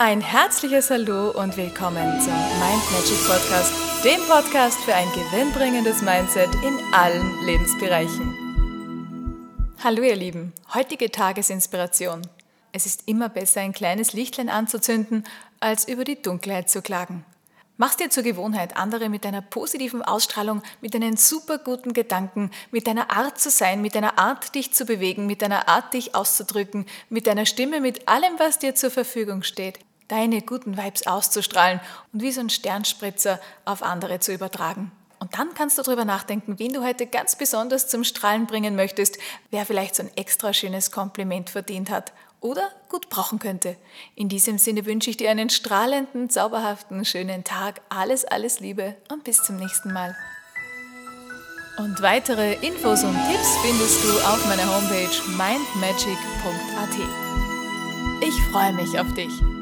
Ein herzliches Hallo und willkommen zum Mind Magic Podcast, dem Podcast für ein gewinnbringendes Mindset in allen Lebensbereichen. Hallo ihr Lieben, heutige Tagesinspiration. Es ist immer besser, ein kleines Lichtlein anzuzünden, als über die Dunkelheit zu klagen. Mach's dir zur Gewohnheit, andere mit deiner positiven Ausstrahlung, mit deinen super guten Gedanken, mit deiner Art zu sein, mit deiner Art, dich zu bewegen, mit deiner Art, dich auszudrücken, mit deiner Stimme, mit allem, was dir zur Verfügung steht, deine guten Vibes auszustrahlen und wie so ein Sternspritzer auf andere zu übertragen. Und dann kannst du darüber nachdenken, wen du heute ganz besonders zum Strahlen bringen möchtest, wer vielleicht so ein extra schönes Kompliment verdient hat oder gut brauchen könnte. In diesem Sinne wünsche ich dir einen strahlenden, zauberhaften, schönen Tag. Alles, alles Liebe und bis zum nächsten Mal. Und weitere Infos und Tipps findest du auf meiner Homepage mindmagic.at. Ich freue mich auf dich.